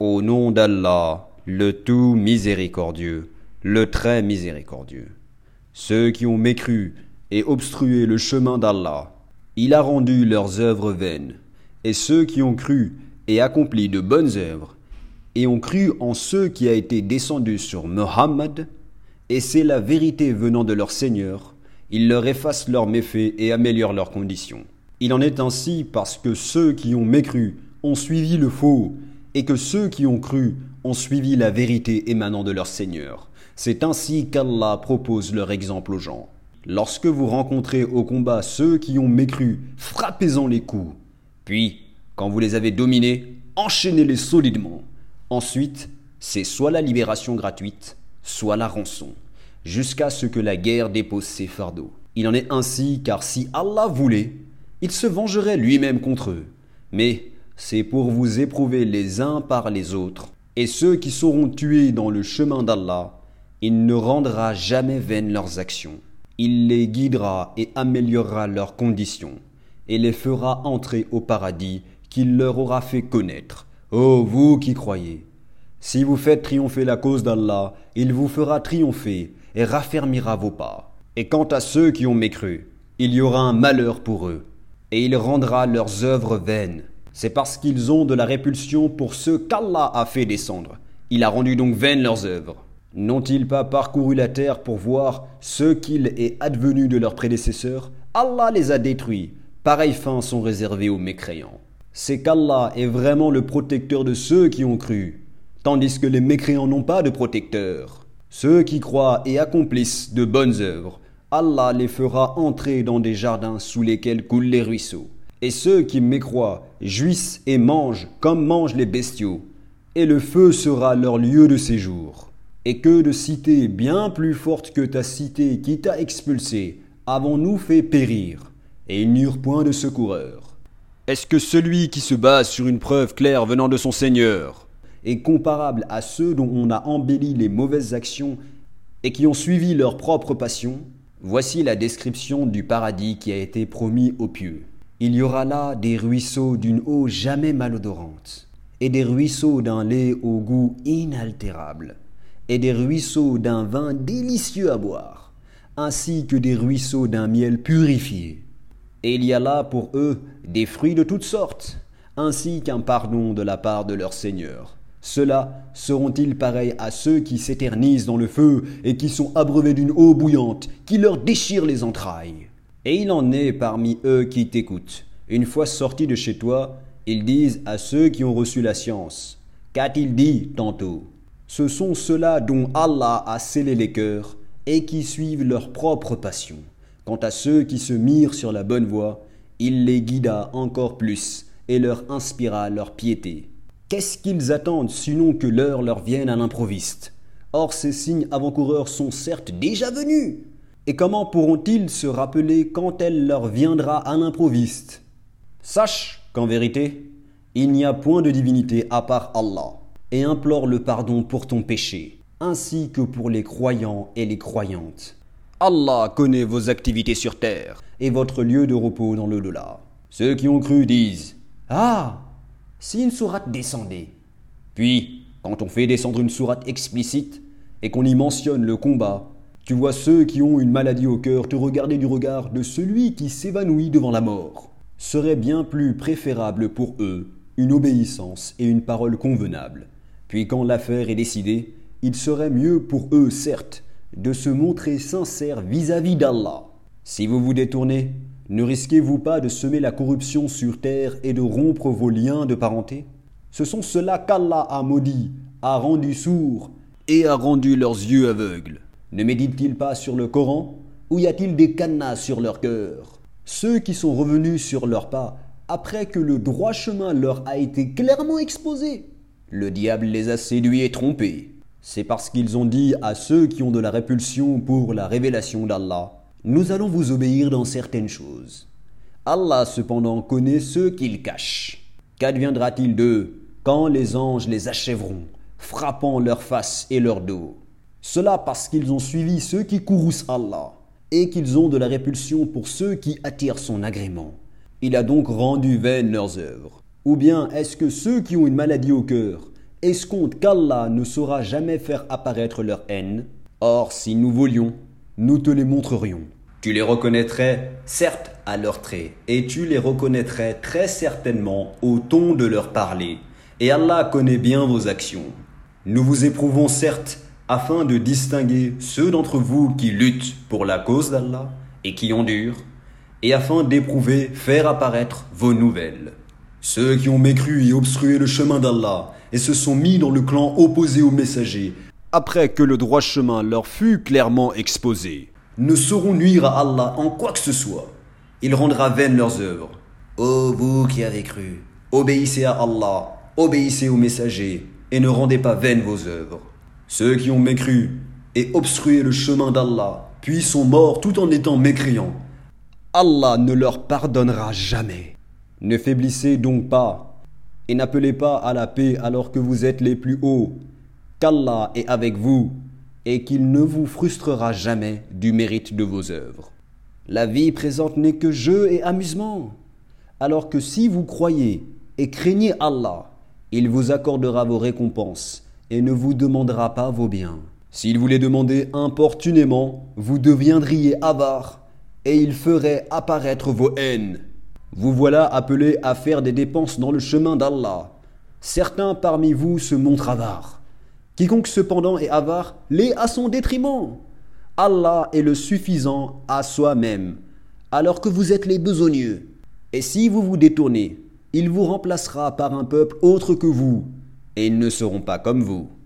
Au nom d'Allah, le tout miséricordieux, le très miséricordieux. Ceux qui ont mécru et obstrué le chemin d'Allah, il a rendu leurs œuvres vaines. Et ceux qui ont cru et accompli de bonnes œuvres, et ont cru en ceux qui a été descendu sur Mohammed, et c'est la vérité venant de leur Seigneur, il leur efface leurs méfaits et améliore leurs conditions. Il en est ainsi parce que ceux qui ont mécru ont suivi le faux, et que ceux qui ont cru ont suivi la vérité émanant de leur Seigneur. C'est ainsi qu'Allah propose leur exemple aux gens. Lorsque vous rencontrez au combat ceux qui ont mécru, frappez-en les coups. Puis, quand vous les avez dominés, enchaînez-les solidement. Ensuite, c'est soit la libération gratuite, soit la rançon, jusqu'à ce que la guerre dépose ses fardeaux. Il en est ainsi car si Allah voulait, il se vengerait lui-même contre eux. Mais c'est pour vous éprouver les uns par les autres. Et ceux qui seront tués dans le chemin d'Allah, il ne rendra jamais vaines leurs actions. Il les guidera et améliorera leurs conditions, et les fera entrer au paradis qu'il leur aura fait connaître Ô vous qui croyez, si vous faites triompher la cause d'Allah, il vous fera triompher et raffermira vos pas. Et quant à ceux qui ont mécru, il y aura un malheur pour eux, et il rendra leurs œuvres vaines. C'est parce qu'ils ont de la répulsion pour ceux qu'Allah a fait descendre. Il a rendu donc vaines leurs œuvres. N'ont-ils pas parcouru la terre pour voir ce qu'il est advenu de leurs prédécesseurs? Allah les a détruits. Pareilles fins sont réservées aux mécréants c'est qu'Allah est vraiment le protecteur de ceux qui ont cru, tandis que les mécréants n'ont pas de protecteur. Ceux qui croient et accomplissent de bonnes œuvres, Allah les fera entrer dans des jardins sous lesquels coulent les ruisseaux. Et ceux qui mécroient jouissent et mangent comme mangent les bestiaux, et le feu sera leur lieu de séjour. Et que de cités bien plus fortes que ta cité qui t'a expulsé avons-nous fait périr, et ils n'eurent point de secoureur. Est-ce que celui qui se base sur une preuve claire venant de son Seigneur est comparable à ceux dont on a embelli les mauvaises actions et qui ont suivi leur propre passion? Voici la description du paradis qui a été promis aux pieux. Il y aura là des ruisseaux d'une eau jamais malodorante, et des ruisseaux d'un lait au goût inaltérable, et des ruisseaux d'un vin délicieux à boire, ainsi que des ruisseaux d'un miel purifié. Et il y a là pour eux des fruits de toutes sortes, ainsi qu'un pardon de la part de leur Seigneur. Ceux-là seront-ils pareils à ceux qui s'éternisent dans le feu et qui sont abreuvés d'une eau bouillante qui leur déchire les entrailles? Et il en est parmi eux qui t'écoutent. Une fois sortis de chez toi, ils disent à ceux qui ont reçu la science Qu'a-t-il dit tantôt? Ce sont ceux-là dont Allah a scellé les cœurs et qui suivent leur propre passion. Quant à ceux qui se mirent sur la bonne voie, il les guida encore plus et leur inspira leur piété. Qu'est-ce qu'ils attendent sinon que l'heure leur vienne à l'improviste? Or ces signes avant-coureurs sont certes déjà venus. Et comment pourront-ils se rappeler quand elle leur viendra à l'improviste? Sache qu'en vérité, il n'y a point de divinité à part Allah, et implore le pardon pour ton péché, ainsi que pour les croyants et les croyantes. Allah connaît vos activités sur terre et votre lieu de repos dans le delà. Ceux qui ont cru disent Ah Si une sourate descendait. Puis, quand on fait descendre une sourate explicite et qu'on y mentionne le combat, tu vois ceux qui ont une maladie au cœur te regarder du regard de celui qui s'évanouit devant la mort. Serait bien plus préférable pour eux une obéissance et une parole convenable. Puis quand l'affaire est décidée, il serait mieux pour eux, certes, de se montrer sincère vis-à-vis d'Allah. Si vous vous détournez, ne risquez-vous pas de semer la corruption sur terre et de rompre vos liens de parenté? Ce sont ceux-là qu'Allah a maudit, a rendu sourds et a rendu leurs yeux aveugles. Ne méditent-ils pas sur le Coran Ou y a-t-il des cadenas sur leur cœur? Ceux qui sont revenus sur leurs pas après que le droit chemin leur a été clairement exposé. Le diable les a séduits et trompés. C'est parce qu'ils ont dit à ceux qui ont de la répulsion pour la révélation d'Allah, nous allons vous obéir dans certaines choses. Allah cependant connaît ceux qu'ils cachent. Qu'adviendra-t-il d'eux quand les anges les achèveront, frappant leur face et leur dos? Cela parce qu'ils ont suivi ceux qui courroucent Allah, et qu'ils ont de la répulsion pour ceux qui attirent son agrément. Il a donc rendu vaines leurs œuvres. Ou bien est-ce que ceux qui ont une maladie au cœur escomptent qu'Allah ne saura jamais faire apparaître leur haine? Or, si nous voulions, nous te les montrerions. Tu les reconnaîtrais, certes, à leurs traits, et tu les reconnaîtrais très certainement au ton de leur parler. Et Allah connaît bien vos actions. Nous vous éprouvons certes afin de distinguer ceux d'entre vous qui luttent pour la cause d'Allah et qui endurent, et afin d'éprouver, faire apparaître vos nouvelles. Ceux qui ont mécru et obstrué le chemin d'Allah et se sont mis dans le clan opposé au messager, après que le droit chemin leur fut clairement exposé, ne sauront nuire à Allah en quoi que ce soit. Il rendra vaines leurs œuvres. Ô vous qui avez cru, obéissez à Allah, obéissez au messager, et ne rendez pas vaines vos œuvres. Ceux qui ont mécru et obstrué le chemin d'Allah, puis sont morts tout en étant mécréants, Allah ne leur pardonnera jamais. Ne faiblissez donc pas, et n'appelez pas à la paix alors que vous êtes les plus hauts, qu'Allah est avec vous, et qu'il ne vous frustrera jamais du mérite de vos œuvres. La vie présente n'est que jeu et amusement, alors que si vous croyez et craignez Allah, il vous accordera vos récompenses et ne vous demandera pas vos biens. S'il vous les demandait importunément, vous deviendriez avare et il ferait apparaître vos haines. Vous voilà appelés à faire des dépenses dans le chemin d'Allah. Certains parmi vous se montrent avares. Quiconque cependant est avare l'est à son détriment. Allah est le suffisant à soi-même, alors que vous êtes les besogneux. Et si vous vous détournez, il vous remplacera par un peuple autre que vous, et ils ne seront pas comme vous.